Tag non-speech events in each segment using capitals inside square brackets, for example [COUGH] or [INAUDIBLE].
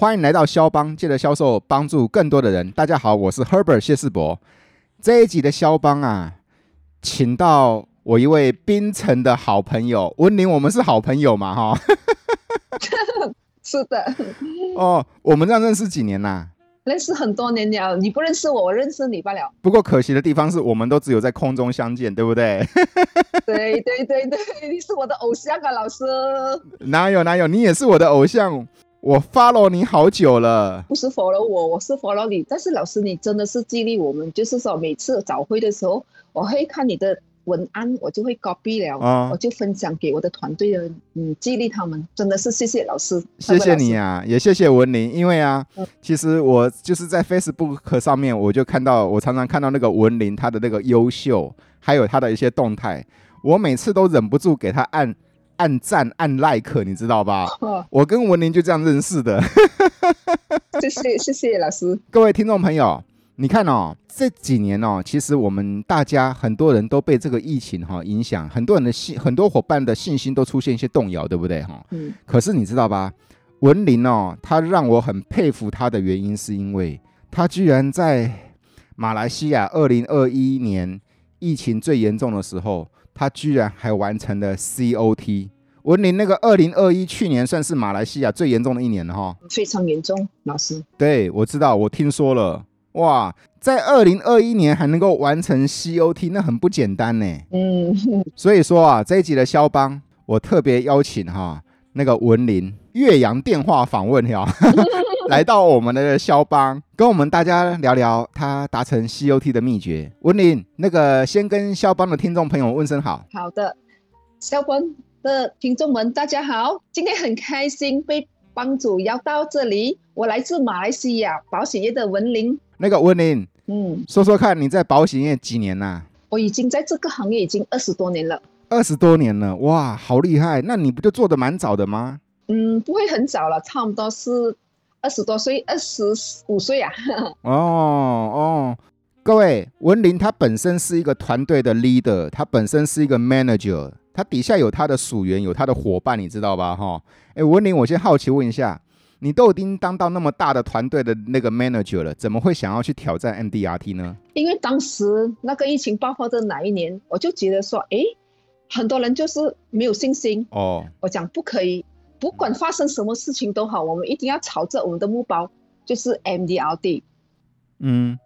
欢迎来到肖邦，借着销售帮助更多的人。大家好，我是 Herbert 谢世博。这一集的肖邦啊，请到我一位槟城的好朋友温宁，我们是好朋友嘛，哈。[LAUGHS] 是的。[LAUGHS] 哦，我们这样认识几年啦？认识很多年了，你不认识我，我认识你罢了。不过可惜的地方是我们都只有在空中相见，对不对？[LAUGHS] 对对对对，你是我的偶像啊，老师。哪有哪有，你也是我的偶像，我 follow 你好久了。不是 follow 我，我是 follow 你。但是老师，你真的是激励我们，就是说每次早会的时候，我会看你的。文案我就会 copy 了，哦、我就分享给我的团队的，嗯，激励他们，真的是谢谢老师，谢谢你啊，也谢谢文林，因为啊，嗯、其实我就是在 Facebook 上面，我就看到，我常常看到那个文林他的那个优秀，还有他的一些动态，我每次都忍不住给他按按赞按 like，你知道吧？哦、我跟文林就这样认识的，[LAUGHS] 谢谢谢谢老师，各位听众朋友。你看哦，这几年哦，其实我们大家很多人都被这个疫情哈影响，很多人的信，很多伙伴的信心都出现一些动摇，对不对哈？嗯。可是你知道吧，文林哦，他让我很佩服他的原因，是因为他居然在马来西亚二零二一年疫情最严重的时候，他居然还完成了 COT。文林那个二零二一去年算是马来西亚最严重的一年了哈。非常严重，老师。对，我知道，我听说了。哇，在二零二一年还能够完成 COT，那很不简单呢。嗯，所以说啊，这一集的肖邦，我特别邀请哈那个文林岳阳电话访问哈，[LAUGHS] 来到我们的肖邦，跟我们大家聊聊他达成 COT 的秘诀。文林，那个先跟肖邦的听众朋友问声好。好的，肖邦的听众们大家好，今天很开心被帮主邀到这里，我来自马来西亚保险业的文林。那个文林，嗯，说说看，你在保险业几年啦？我已经在这个行业已经二十多年了。二十多年了，哇，好厉害！那你不就做的蛮早的吗？嗯，不会很早了，差不多是二十多岁，二十五岁啊。[LAUGHS] 哦哦，各位，文林他本身是一个团队的 leader，他本身是一个 manager，他底下有他的属员，有他的伙伴，你知道吧？哈，哎，文林，我先好奇问一下。你都已经当到那么大的团队的那个 manager 了，怎么会想要去挑战 MDRT 呢？因为当时那个疫情爆发的哪一年，我就觉得说，哎，很多人就是没有信心哦。我讲不可以，不管发生什么事情都好，我们一定要朝着我们的目标，就是 MDRD。嗯，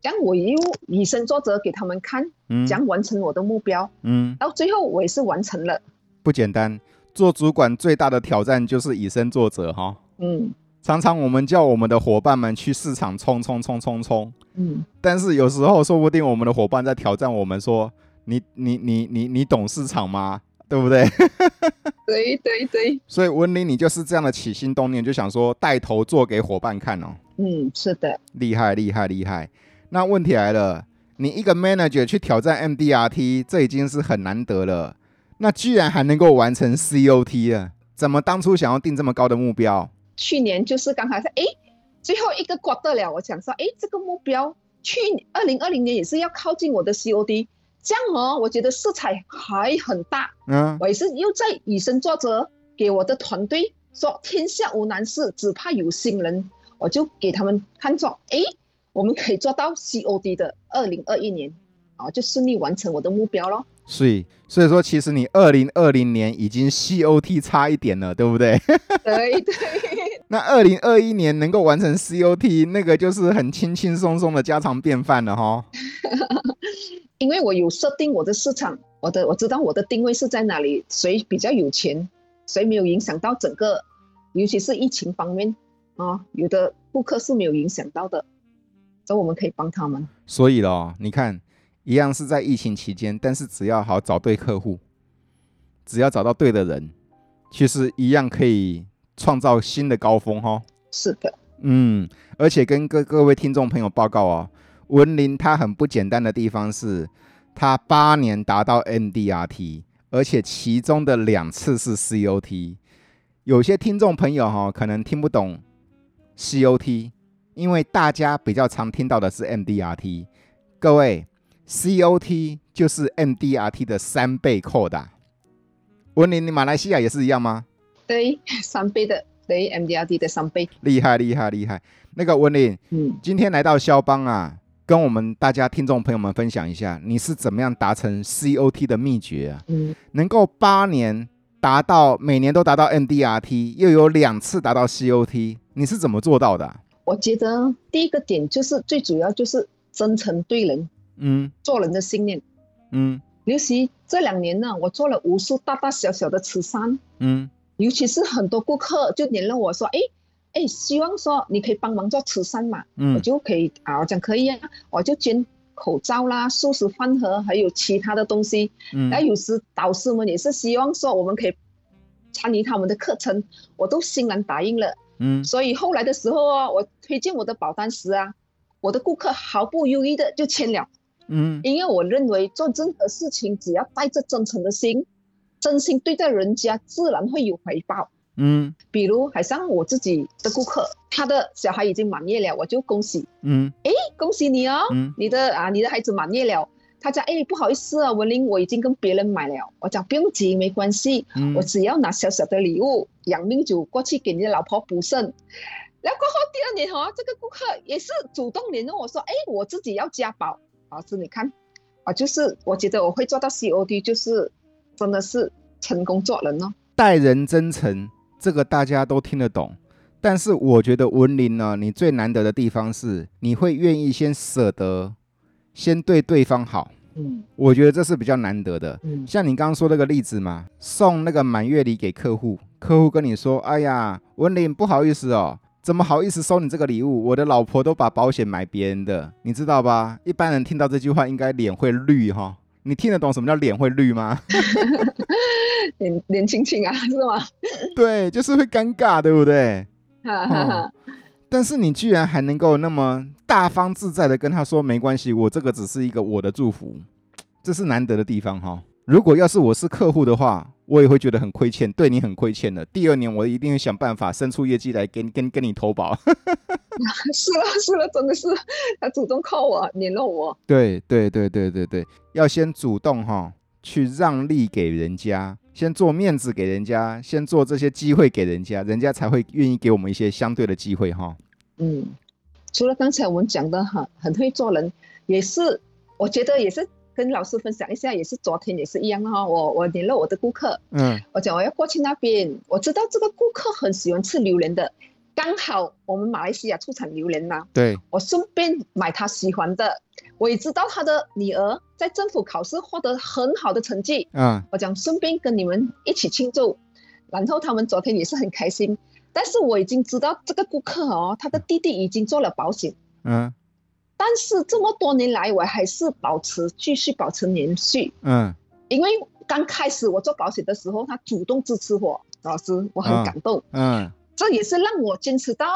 讲我又以身作则给他们看，嗯，讲完成我的目标，嗯，到最后我也是完成了。不简单，做主管最大的挑战就是以身作则，哈。嗯，常常我们叫我们的伙伴们去市场冲冲冲冲冲，嗯，但是有时候说不定我们的伙伴在挑战我们说，你你你你你懂市场吗？对不对？[LAUGHS] 对对对。所以文林，你就是这样的起心动念，就想说带头做给伙伴看哦。嗯，是的。厉害厉害厉害。那问题来了，你一个 manager 去挑战 MDRT，这已经是很难得了。那居然还能够完成 COT 啊？怎么当初想要定这么高的目标？去年就是刚开始，哎，最后一个 quarter 了，我想说，哎，这个目标，去二零二零年也是要靠近我的 COT，这样哦，我觉得色彩还很大，嗯，我也是又在以身作则，给我的团队说，天下无难事，只怕有心人，我就给他们看作，哎，我们可以做到 COD 的二零二一年，啊，就顺利完成我的目标咯。所以，所以说，其实你二零二零年已经 COT 差一点了，对不对？对对。[LAUGHS] 那二零二一年能够完成 COT，那个就是很轻轻松松的家常便饭了哈。[LAUGHS] 因为我有设定我的市场，我的我知道我的定位是在哪里，谁比较有钱，谁没有影响到整个，尤其是疫情方面啊，有的顾客是没有影响到的，所以我们可以帮他们。所以咯，你看。一样是在疫情期间，但是只要好找对客户，只要找到对的人，其实一样可以创造新的高峰哈。是的，嗯，而且跟各各位听众朋友报告哦，文林他很不简单的地方是，他八年达到 MDRT，而且其中的两次是 COT。有些听众朋友哈可能听不懂 COT，因为大家比较常听到的是 MDRT，各位。COT 就是 MDRT 的三倍扩大。文林，你马来西亚也是一样吗？对，三倍的对，MDRT 的三倍。厉害厉害厉害！那个文林，嗯，今天来到肖邦啊，跟我们大家听众朋友们分享一下，你是怎么样达成 COT 的秘诀啊？嗯，能够八年达到每年都达到 MDRT，又有两次达到 COT，你是怎么做到的啊？我觉得第一个点就是最主要就是真诚对人，嗯，做人的信念，嗯，尤其这两年呢，我做了无数大大小小的慈善，嗯，尤其是很多顾客就联络我说，哎。哎，希望说你可以帮忙做慈善嘛，嗯，我就可以啊，我讲可以啊，我就捐口罩啦、素食饭盒，还有其他的东西。嗯，然后有时导师们也是希望说我们可以参与他们的课程，我都欣然答应了。嗯，所以后来的时候啊，我推荐我的保单时啊，我的顾客毫不犹豫的就签了。嗯，因为我认为做任何事情只要带着真诚的心，真心对待人家，自然会有回报。嗯，比如好像我自己的顾客，他的小孩已经满月了，我就恭喜。嗯，哎，恭喜你哦，嗯、你的啊，你的孩子满月了。他讲，哎，不好意思啊，文玲，我已经跟别人买了。我讲不用急，没关系，嗯、我只要拿小小的礼物，养命酒过去给你的老婆补肾。然后过后第二年哈、哦，这个顾客也是主动联络我说，哎，我自己要加保。老师你看，啊，就是我觉得我会做到 COD，就是真的是成功做人哦，待人真诚。这个大家都听得懂，但是我觉得文林呢，你最难得的地方是你会愿意先舍得，先对对方好。嗯，我觉得这是比较难得的。嗯，像你刚刚说那个例子嘛，送那个满月礼给客户，客户跟你说：“哎呀，文林不好意思哦，怎么好意思收你这个礼物？我的老婆都把保险买别人的，你知道吧？一般人听到这句话应该脸会绿哈。你听得懂什么叫脸会绿吗？” [LAUGHS] 脸脸青青啊，[LAUGHS] 是吗？对，就是会尴尬，对不对？哈哈哈。但是你居然还能够那么大方自在的跟他说没关系，我这个只是一个我的祝福，这是难得的地方哈。如果要是我是客户的话，我也会觉得很亏欠，对你很亏欠的。第二年我一定会想办法伸出业绩来跟跟跟你投保。[LAUGHS] 是了是了，真的是他主动靠我联络我。对对对对对对，要先主动哈。去让利给人家，先做面子给人家，先做这些机会给人家，人家才会愿意给我们一些相对的机会哈。嗯，除了刚才我们讲的哈，很会做人，也是我觉得也是跟老师分享一下，也是昨天也是一样哈。我我联络我的顾客，嗯，我讲我要过去那边，我知道这个顾客很喜欢吃榴莲的。刚好我们马来西亚出产榴莲嘛，对，我顺便买他喜欢的。我也知道他的女儿在政府考试获得很好的成绩，嗯，我讲顺便跟你们一起庆祝。然后他们昨天也是很开心。但是我已经知道这个顾客哦，他的弟弟已经做了保险，嗯，但是这么多年来我还是保持继续保持连续，嗯，因为刚开始我做保险的时候，他主动支持我，老师我很感动，嗯。嗯这也是让我坚持到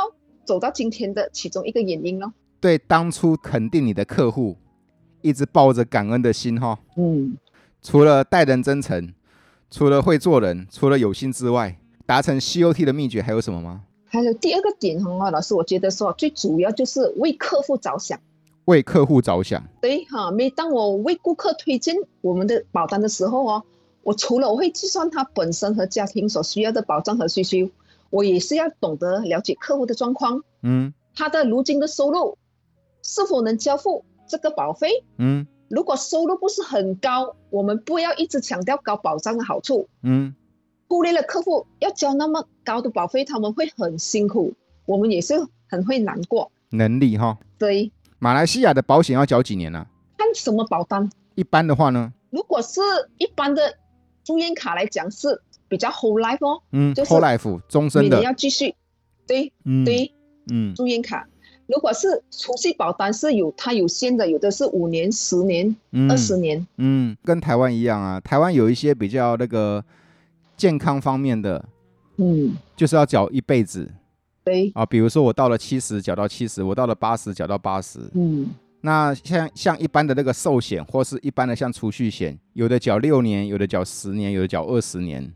走到今天的其中一个原因咯。对，当初肯定你的客户，一直抱着感恩的心哈。嗯。除了待人真诚，除了会做人，除了有心之外，达成 COT 的秘诀还有什么吗？还有第二个点哈，老师，我觉得说最主要就是为客户着想。为客户着想。对哈，每当我为顾客推荐我们的保单的时候哦，我除了我会计算他本身和家庭所需要的保障和需求。我也是要懂得了解客户的状况，嗯，他的如今的收入是否能交付这个保费，嗯，如果收入不是很高，我们不要一直强调高保障的好处，嗯，忽略了客户要交那么高的保费，他们会很辛苦，我们也是很会难过。能力哈，对，马来西亚的保险要交几年呢？啊？看什么保单？一般的话呢？如果是一般的住院卡来讲是。比较 whole life 哦，嗯，就是 whole life 终身的，每年要继续，对，嗯，对，嗯，住院卡，如果是储蓄保单是有它有限的，有的是五年、十年、二十年，嗯，跟台湾一样啊，台湾有一些比较那个健康方面的，嗯，就是要缴一辈子，对，啊，比如说我到了七十缴到七十，我到了八十缴到八十，嗯，那像像一般的那个寿险或是一般的像储蓄险，有的缴六年，有的缴十年，有的缴二十年。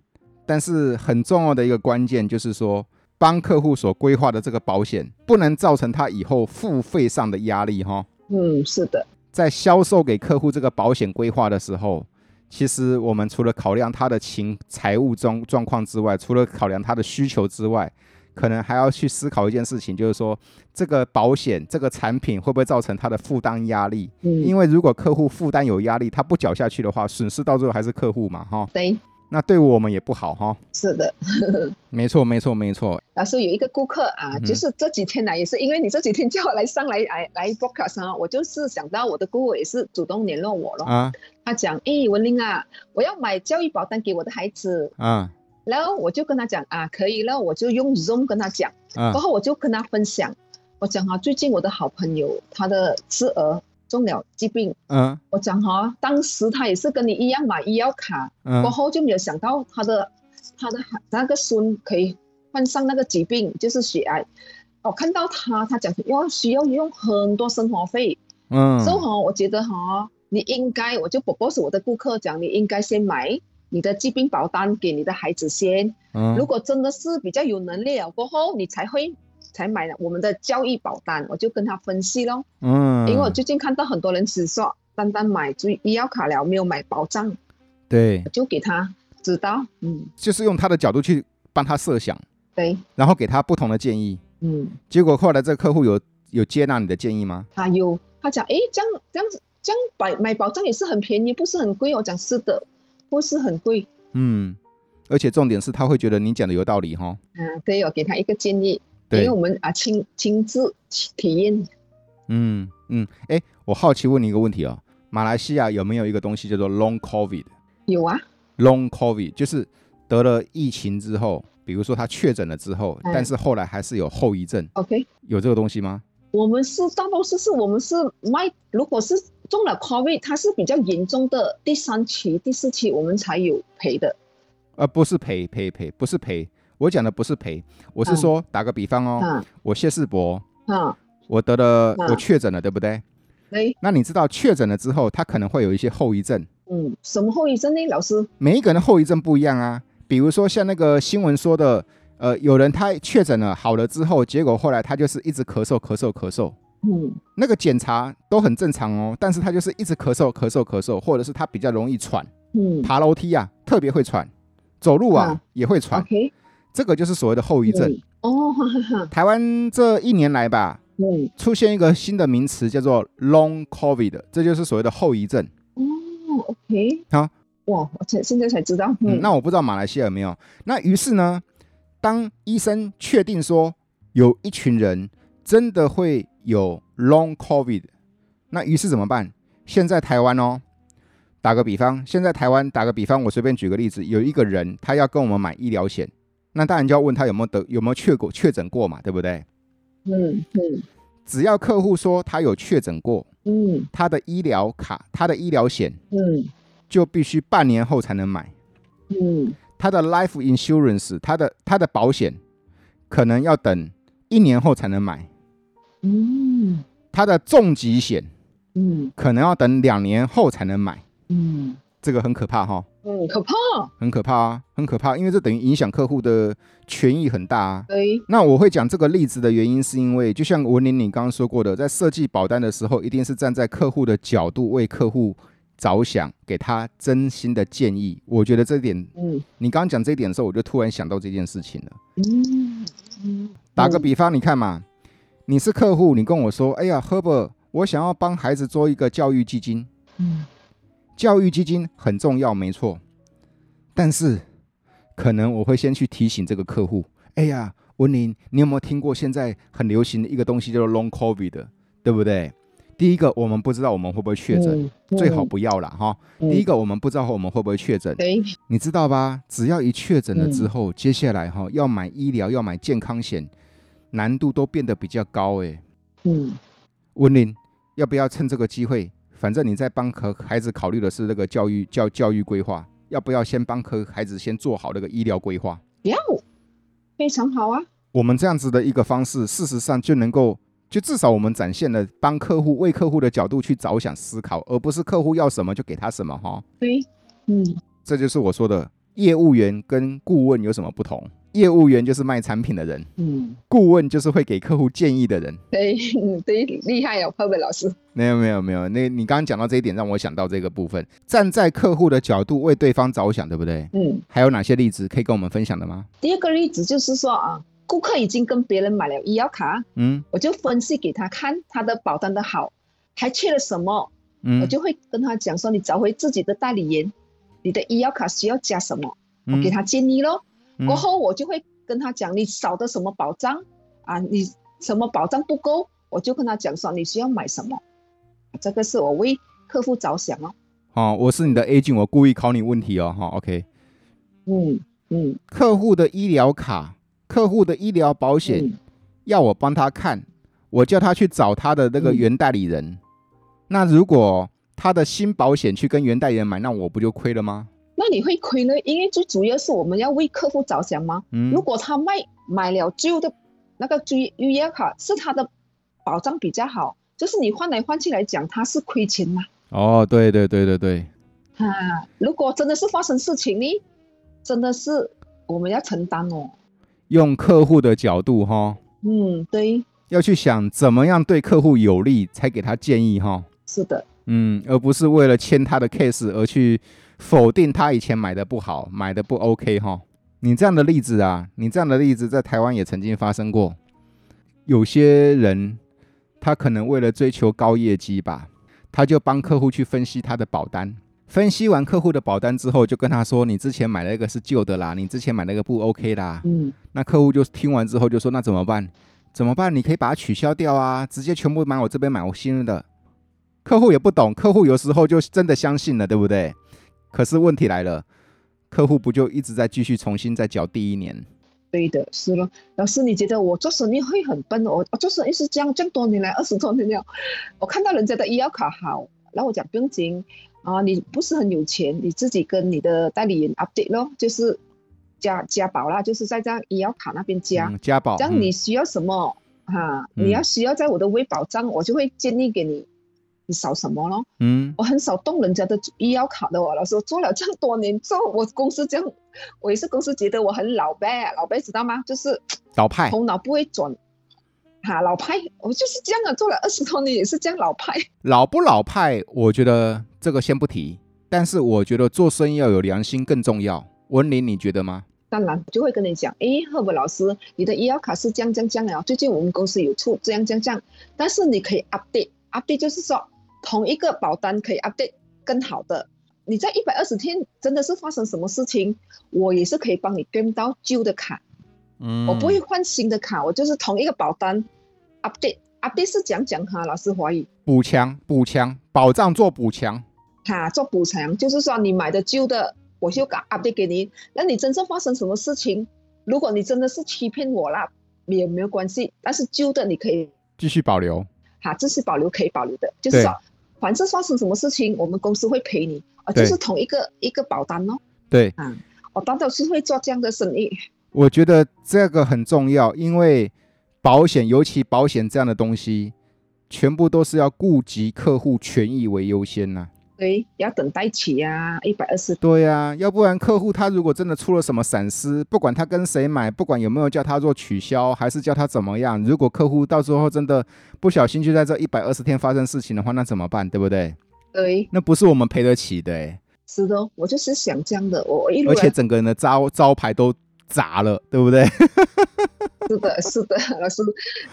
但是很重要的一个关键就是说，帮客户所规划的这个保险不能造成他以后付费上的压力哈。嗯，是的。在销售给客户这个保险规划的时候，其实我们除了考量他的情财务状状况之外，除了考量他的需求之外，可能还要去思考一件事情，就是说这个保险这个产品会不会造成他的负担压力？嗯，因为如果客户负担有压力，他不缴下去的话，损失到最后还是客户嘛，哈。对。那对我们也不好哈。是的，[LAUGHS] 没错，没错，没错。老师有一个顾客啊，就是这几天来也是因为你这几天叫我来上来来来 broadcast 啊，我就是想到我的顾客也是主动联络我了啊。他讲，哎，文玲啊，我要买教育保单给我的孩子啊。然后我就跟他讲啊，可以了，我就用 Zoom 跟他讲。啊。然后我就跟他分享，我讲啊，最近我的好朋友他的侄儿。中了疾病，嗯，我讲哈，当时他也是跟你一样买医药卡，嗯，过后就没有想到他的他的那个孙可以患上那个疾病，就是血癌。我看到他，他讲要需要用很多生活费，嗯，所以哈，我觉得哈，你应该，我就不过是我的顾客讲，你应该先买你的疾病保单给你的孩子先，嗯，如果真的是比较有能力了过后，你才会。才买了我们的交易保单，我就跟他分析喽。嗯，因为我最近看到很多人只说单单买注医药卡了，没有买保障。对，就给他知道，嗯，就是用他的角度去帮他设想，对，然后给他不同的建议。嗯，结果后来这个客户有有接纳你的建议吗？他有，他讲，哎，这样这样子这样买买保障也是很便宜，不是很贵。我讲是的，不是很贵。嗯，而且重点是他会觉得你讲的有道理哈。嗯，对，我给他一个建议。因为我们啊亲亲自体验，嗯嗯，哎，我好奇问你一个问题哦，马来西亚有没有一个东西叫做 Long COVID？有啊，Long COVID 就是得了疫情之后，比如说他确诊了之后，嗯、但是后来还是有后遗症。OK，有这个东西吗？我们是大多数是我们是卖，如果是中了 COVID，它是比较严重的第三期、第四期，我们才有赔的。呃，不是赔赔赔，不是赔。我讲的不是赔，我是说打个比方哦，嗯、我谢世博，嗯、我得了，嗯、我确诊了，对不对？欸、那你知道确诊了之后，他可能会有一些后遗症。嗯，什么后遗症呢？老师？每一个人的后遗症不一样啊。比如说像那个新闻说的，呃，有人他确诊了好了之后，结果后来他就是一直咳嗽咳嗽咳嗽。嗯，那个检查都很正常哦，但是他就是一直咳嗽咳嗽咳嗽，或者是他比较容易喘。嗯，爬楼梯啊特别会喘，走路啊、嗯、也会喘。Okay 这个就是所谓的后遗症哦。[LAUGHS] 台湾这一年来吧，嗯，出现一个新的名词叫做 Long COVID，这就是所谓的后遗症。哦，OK，好，哇，我现现在才知道。嗯，那我不知道马来西亚有没有。那于是呢，当医生确定说有一群人真的会有 Long COVID，那于是怎么办？现在台湾哦，打个比方，现在台湾打个比方，我随便举个例子，有一个人他要跟我们买医疗险。那当然就要问他有没有得有没有确过确诊过嘛，对不对？嗯嗯。只要客户说他有确诊过，嗯，他的医疗卡、他的医疗险，嗯，就必须半年后才能买。嗯。他的 life insurance，他的他的保险，可能要等一年后才能买。嗯。他的重疾险，嗯，可能要等两年后才能买。嗯。这个很可怕哈。嗯，可怕，很可怕啊，很可怕，因为这等于影响客户的权益很大啊。对，那我会讲这个例子的原因，是因为就像文玲你刚刚说过的，在设计保单的时候，一定是站在客户的角度为客户着想，给他真心的建议。我觉得这点，嗯，你刚刚讲这一点的时候，我就突然想到这件事情了。嗯嗯，打个比方，你看嘛，你是客户，你跟我说，哎呀，Herbert，我想要帮孩子做一个教育基金。嗯。教育基金很重要，没错，但是可能我会先去提醒这个客户：哎呀，文林，你有没有听过现在很流行的一个东西叫做 Long COVID 的，对不对？第一个，我们不知道我们会不会确诊，嗯、最好不要了哈。嗯、第一个，我们不知道我们会不会确诊，嗯、你知道吧？只要一确诊了之后，嗯、接下来哈要买医疗、要买健康险，难度都变得比较高哎。嗯，文林，要不要趁这个机会？反正你在帮和孩子考虑的是那个教育教教育规划，要不要先帮和孩子先做好那个医疗规划？要，非常好啊。我们这样子的一个方式，事实上就能够，就至少我们展现了帮客户为客户的角度去着想思考，而不是客户要什么就给他什么哈。对，嗯，这就是我说的业务员跟顾问有什么不同。业务员就是卖产品的人，嗯，顾问就是会给客户建议的人。[LAUGHS] 对，嗯，[LAUGHS] 对，厉害哦，佩佩老师。没有，没有，没有。那你刚刚讲到这一点，让我想到这个部分，站在客户的角度为对方着想，对不对？嗯。还有哪些例子可以跟我们分享的吗？第二个例子就是说啊，顾顾客已经跟别人买了医药卡，嗯，我就分析给他看他的保单的好，还缺了什么，嗯，我就会跟他讲说，你找回自己的代理人，你的医药卡需要加什么，我给他建议咯。嗯、过后我就会跟他讲，你少的什么保障啊，你什么保障不够，我就跟他讲说，你需要买什么，这个是我为客户着想哦。好，我是你的 agent，我故意考你问题哦，好，OK。嗯嗯，客户的医疗卡。客户的医疗保险要我帮他看，我叫他去找他的那个原代理人。那如果他的新保险去跟原代理人买，那我不就亏了吗？那你会亏呢？因为最主要是我们要为客户着想吗？嗯。如果他卖买了旧的那个预预约卡，是他的保障比较好，就是你换来换去来讲，他是亏钱吗？哦，对对对对对。啊，如果真的是发生事情呢，真的是我们要承担哦。用客户的角度哈，嗯，对，要去想怎么样对客户有利，才给他建议哈。是的，嗯，而不是为了签他的 case 而去否定他以前买的不好，买的不 OK 哈。你这样的例子啊，你这样的例子在台湾也曾经发生过。有些人他可能为了追求高业绩吧，他就帮客户去分析他的保单。分析完客户的保单之后，就跟他说：“你之前买那个是旧的啦，你之前买那个不 OK 啦。”嗯，那客户就听完之后就说：“那怎么办？怎么办？你可以把它取消掉啊，直接全部买我这边买我新的。”客户也不懂，客户有时候就真的相信了，对不对？可是问题来了，客户不就一直在继续重新再缴第一年？对的，是了。老师，你觉得我做生意会很笨？我我做生意是这样这么多年来，二十多年了，我看到人家的医药卡好，然后我讲不用紧。啊，你不是很有钱，你自己跟你的代理人 update 咯，就是加加保啦，就是在这样医药卡那边加、嗯、加保。这样你需要什么哈？你要需要在我的微保障，我就会建议给你，你少什么咯。嗯，我很少动人家的医药卡的哦，老师，我做了这么多年，做 [LAUGHS] 我公司这样，我也是公司觉得我很老呗，老呗知道吗？就是老派，头脑不会转。哈，老派，我就是这样啊，做了二十多年也是这样老派。老不老派，我觉得这个先不提，但是我觉得做生意要有良心更重要。文林，你觉得吗？当然，就会跟你讲，诶，赫伯老师，你的医药卡是这样这样这样啊，最近我们公司有出这样这样这样，但是你可以 update，update 就是说同一个保单可以 update 更好的。你在一百二十天真的是发生什么事情，我也是可以帮你跟到旧的卡。嗯，我不会换新的卡，我就是同一个保单。update update 是讲讲哈，老师怀疑补强补强保障做补强，哈做补强就是说你买的旧的，我就搞 update 给你。那你真正发生什么事情，如果你真的是欺骗我啦，也没有关系。但是旧的你可以继续保留，哈，继续保留可以保留的，就是说，反正发生什么事情，我们公司会赔你啊，就是同一个一个保单哦。对，啊，我当然是会做这样的生意。我觉得这个很重要，因为。保险，尤其保险这样的东西，全部都是要顾及客户权益为优先呐、啊。对，要等待期呀，一百二十。对呀、啊，要不然客户他如果真的出了什么闪失，不管他跟谁买，不管有没有叫他做取消，还是叫他怎么样，如果客户到时候真的不小心就在这一百二十天发生事情的话，那怎么办？对不对？对，那不是我们赔得起的、欸。是的，我就是想这样的，我一而且整个人的招招牌都砸了，对不对？[LAUGHS] 是的，是的，老师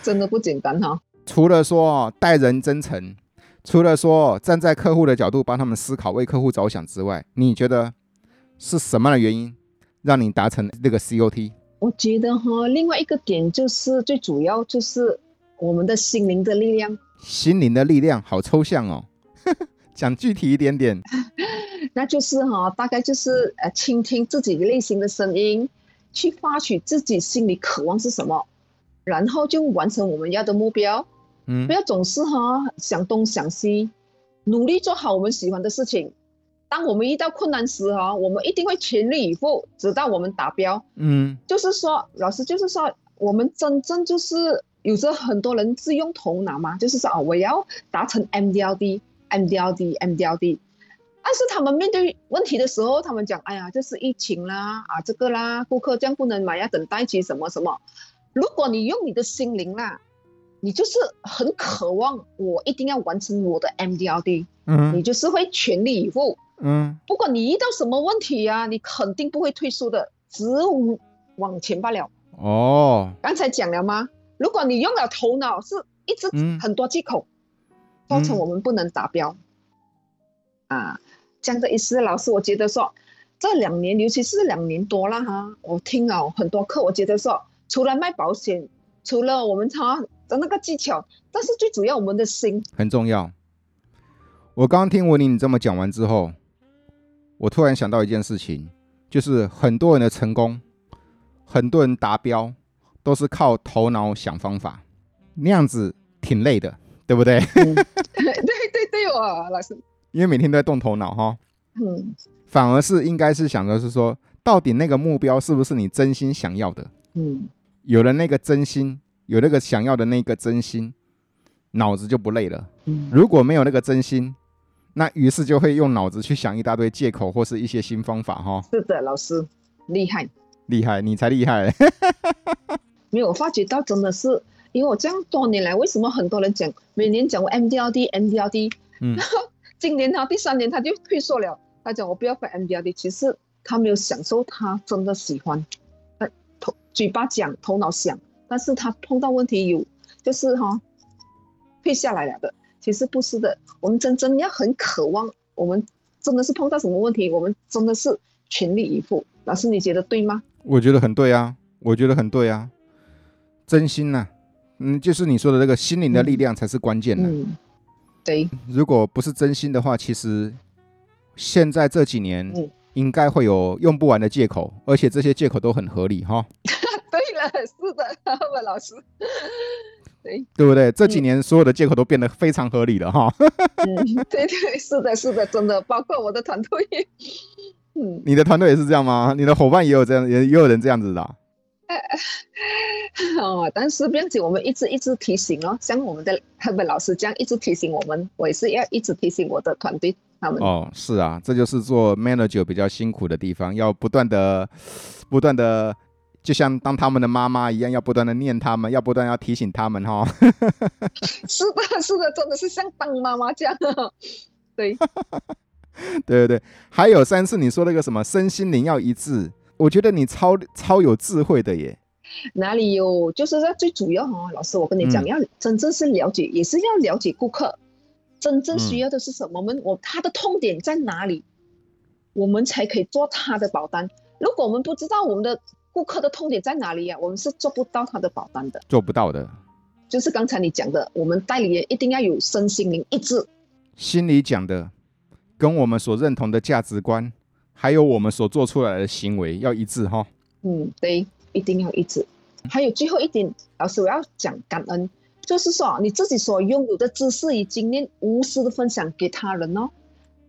真的不简单哈。除了说待人真诚，除了说站在客户的角度帮他们思考，为客户着想之外，你觉得是什么样的原因让你达成这个 COT？我觉得哈，另外一个点就是最主要就是我们的心灵的力量。心灵的力量好抽象哦，[LAUGHS] 讲具体一点点。[LAUGHS] 那就是哈，大概就是呃，倾听自己内心的声音。去发取自己心里渴望是什么，然后就完成我们要的目标。嗯，不要总是哈想东想西，努力做好我们喜欢的事情。当我们遇到困难时哈，我们一定会全力以赴，直到我们达标。嗯，就是说，老师就是说，我们真正就是有时候很多人是用头脑嘛，就是说啊，我要达成 MDLD、MDLD、MDLD。但是他们面对问题的时候，他们讲：“哎呀，这是疫情啦，啊，这个啦，顾客这样不能买，要等待期什么什么。”如果你用你的心灵啦，你就是很渴望，我一定要完成我的 MDRD，嗯，你就是会全力以赴，嗯，不管你遇到什么问题呀、啊，你肯定不会退缩的，只往前罢了。哦，刚才讲了吗？如果你用了头脑，是一直很多借口，造、嗯、成我们不能达标。嗯、啊，这样的意思，老师，我觉得说这两年，尤其是两年多了哈，我听了很多课，我觉得说，除了卖保险，除了我们他的那个技巧，但是最主要，我们的心很重要。我刚刚听文玲你这么讲完之后，我突然想到一件事情，就是很多人的成功，很多人达标。都是靠头脑想方法，那样子挺累的，对不对？嗯、[LAUGHS] 对对对哦，老师，因为每天都在动头脑哈。嗯，反而是应该是想的是说，到底那个目标是不是你真心想要的？嗯，有了那个真心，有那个想要的那个真心，脑子就不累了。嗯，如果没有那个真心，那于是就会用脑子去想一大堆借口或是一些新方法哈。是的，老师厉害，厉害，你才厉害。[LAUGHS] 没有发觉到，真的是因为我这样多年来，为什么很多人讲每年讲我 MDRT，MDRT，嗯，[LAUGHS] 今年他第三年他就退缩了，他讲我不要买 MDRT，其实他没有享受，他真的喜欢，他头嘴巴讲，头脑想，但是他碰到问题有就是哈、哦，退下来了的，其实不是的，我们真正要很渴望，我们真的是碰到什么问题，我们真的是全力以赴。老师，你觉得对吗？我觉得很对啊，我觉得很对啊。真心呐、啊，嗯，就是你说的那个心灵的力量才是关键的。嗯，对。如果不是真心的话，其实现在这几年应该会有用不完的借口，而且这些借口都很合理哈。[LAUGHS] 是的，文老师。[LAUGHS] 对，对不对？这几年所有的借口都变得非常合理了哈。嗯，对对，是的，是的，真的，包括我的团队。嗯，你的团队也是这样吗？你的伙伴也有这样，也也有人这样子的、啊。[LAUGHS] 哦，但是并且我们一直一直提醒哦，像我们的赫本老师这样一直提醒我们，我也是要一直提醒我的团队他们。哦，是啊，这就是做 manager 比较辛苦的地方，要不断的、不断的，就像当他们的妈妈一样，要不断的念他们，要不断要提醒他们哈、哦。[LAUGHS] 是的，是的，真的是像当妈妈这样。[LAUGHS] [LAUGHS] 对，对对对，还有三次你说那个什么身心灵要一致。我觉得你超超有智慧的耶！哪里有？就是在最主要哈，老师，我跟你讲，嗯、要真正是了解，也是要了解顾客真正需要的是什么。我们我他的痛点在哪里，我们才可以做他的保单。如果我们不知道我们的顾客的痛点在哪里呀、啊，我们是做不到他的保单的。做不到的，就是刚才你讲的，我们代理人一定要有身心灵一致。心里讲的，跟我们所认同的价值观。还有我们所做出来的行为要一致哈。嗯，对，一定要一致。还有最后一点，老师我要讲感恩，就是说你自己所拥有的知识与经验，无私的分享给他人哦，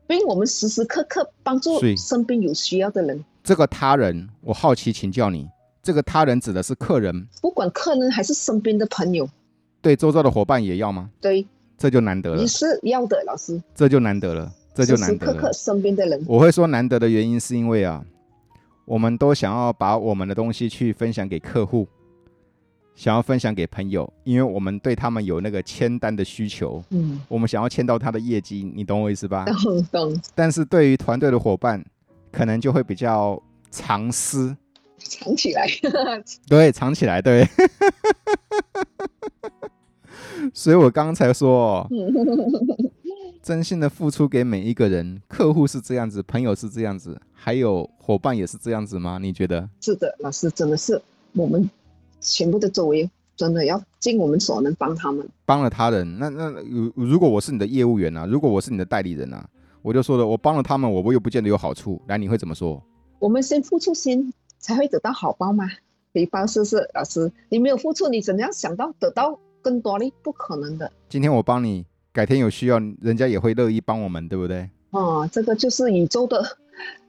并我们时时刻刻帮助身边有需要的人。这个他人，我好奇请教你，这个他人指的是客人？不管客人还是身边的朋友，对周遭的伙伴也要吗？对，这就难得了。你是要的，老师，这就难得了。这就难得了。时时刻刻身边的人，我会说难得的原因是因为啊，我们都想要把我们的东西去分享给客户，想要分享给朋友，因为我们对他们有那个签单的需求。嗯，我们想要签到他的业绩，你懂我意思吧？懂 [LAUGHS] 懂。但是对于团队的伙伴，可能就会比较藏私，藏起来。[LAUGHS] [LAUGHS] 对，藏起来，对。[LAUGHS] 所以我刚才说。真心的付出给每一个人，客户是这样子，朋友是这样子，还有伙伴也是这样子吗？你觉得？是的，老师真的是我们全部的周围，真的要尽我们所能帮他们。帮了他人，那那如如果我是你的业务员啊，如果我是你的代理人啊，我就说了，我帮了他们，我我又不见得有好处。来，你会怎么说？我们先付出心，才会得到好报吗？回报是不是？老师，你没有付出，你怎样想到得到更多呢？不可能的。今天我帮你。改天有需要，人家也会乐意帮我们，对不对？哦，这个就是宇宙的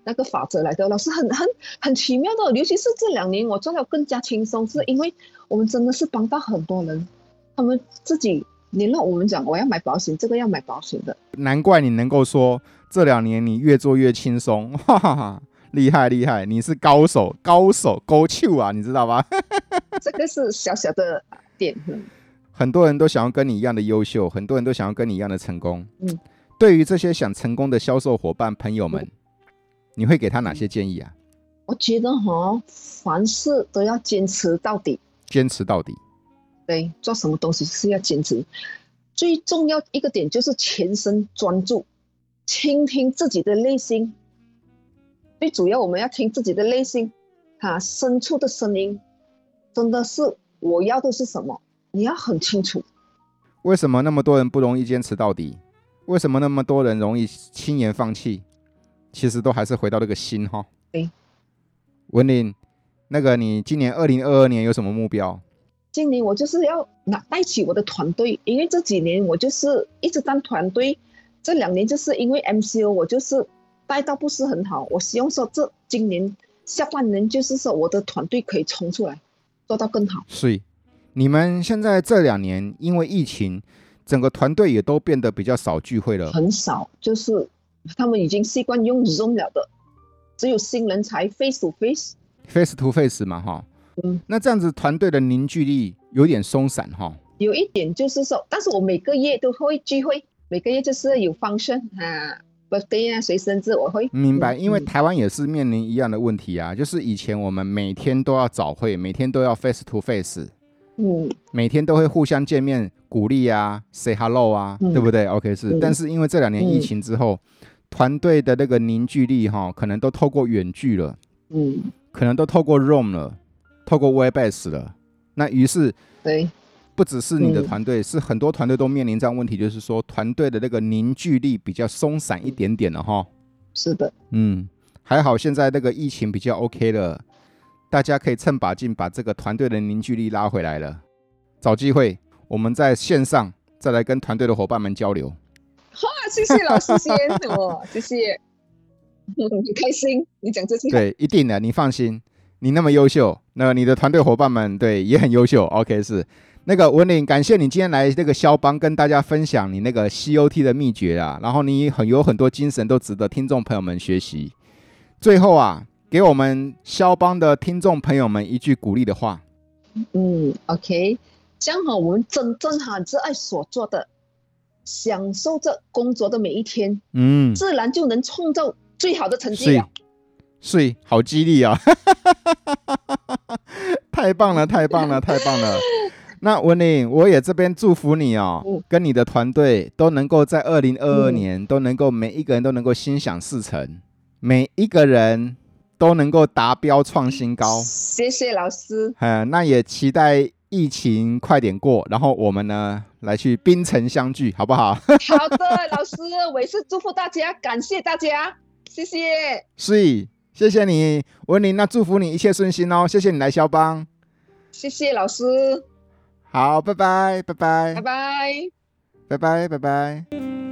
那个法则来的，老师很很很奇妙的，尤其是这两年我做的更加轻松，是因为我们真的是帮到很多人，他们自己联络我们讲，我要买保险，这个要买保险的。难怪你能够说这两年你越做越轻松，[LAUGHS] 哈哈哈，厉害厉害，你是高手高手高手啊，你知道吧？[LAUGHS] 这个是小小的点。很多人都想要跟你一样的优秀，很多人都想要跟你一样的成功。嗯，对于这些想成功的销售伙伴朋友们，嗯，你会给他哪些建议啊？我觉得哈，凡事都要坚持到底。坚持到底。对，做什么东西是要坚持。最重要一个点就是全身专注，倾听自己的内心。最主要我们要听自己的内心，哈，深处的声音，真的是我要的是什么？你要很清楚。为什么那么多人不容易坚持到底？为什么那么多人容易轻言放弃？其实都还是回到那个心哈。对，文林，那个你今年二零二二年有什么目标？今年我就是要拿带起我的团队，因为这几年我就是一直当团队，这两年就是因为 MCO 我就是带到不是很好。我希望说这今年下半年就是说我的团队可以冲出来，做到更好。所以你们现在这两年因为疫情，整个团队也都变得比较少聚会了，很少，就是他们已经习惯用 Zoom 了的，只有新人才 face to face，face to face 嘛，哈。嗯，那这样子团队的凝聚力有点松散哈。有一点就是说，但是我每个月都会聚会，每个月就是有 function 啊，birthday 啊，随生日我会。明白，因为台湾也是面临一样的问题啊，就是以前我们每天都要早会，每天都要 face to face，嗯，每天都会互相见面，鼓励啊，say hello 啊，对不对？OK 是，但是因为这两年疫情之后，团队的那个凝聚力哈，可能都透过远距了，嗯，可能都透过 Room 了。透过 Webex 了，那于是，对，不只是你的团队，是很多团队都面临这样问题，就是说团队的那个凝聚力比较松散一点点了哈。是的，嗯，还好现在那个疫情比较 OK 了，大家可以趁把劲把这个团队的凝聚力拉回来了。找机会，我们在线上再来跟团队的伙伴们交流。哇，谢谢老师先，[LAUGHS] 我，谢谢，[LAUGHS] 很开心你讲这些。对，一定的，你放心。你那么优秀，那你的团队伙伴们对也很优秀。OK，是那个文玲，感谢你今天来这个肖邦跟大家分享你那个 COT 的秘诀啊，然后你很有很多精神都值得听众朋友们学习。最后啊，给我们肖邦的听众朋友们一句鼓励的话。嗯，OK，这样哈，我们真正很热爱所做的，享受着工作的每一天，嗯，自然就能创造最好的成绩了。所以好激励啊！[LAUGHS] 太棒了，太棒了，太棒了！那文玲，我也这边祝福你哦，嗯、跟你的团队都能够在二零二二年、嗯、都能够每一个人都能够心想事成，每一个人都能够达标创新高。谢谢老师。嗯，那也期待疫情快点过，然后我们呢来去冰城相聚，好不好？好的，老师，我也是祝福大家，感谢大家，谢谢。[LAUGHS] 所以。谢谢你，文林，那祝福你一切顺心哦。谢谢你来肖邦，谢谢老师。好，拜拜，拜拜，拜拜，拜拜，拜拜。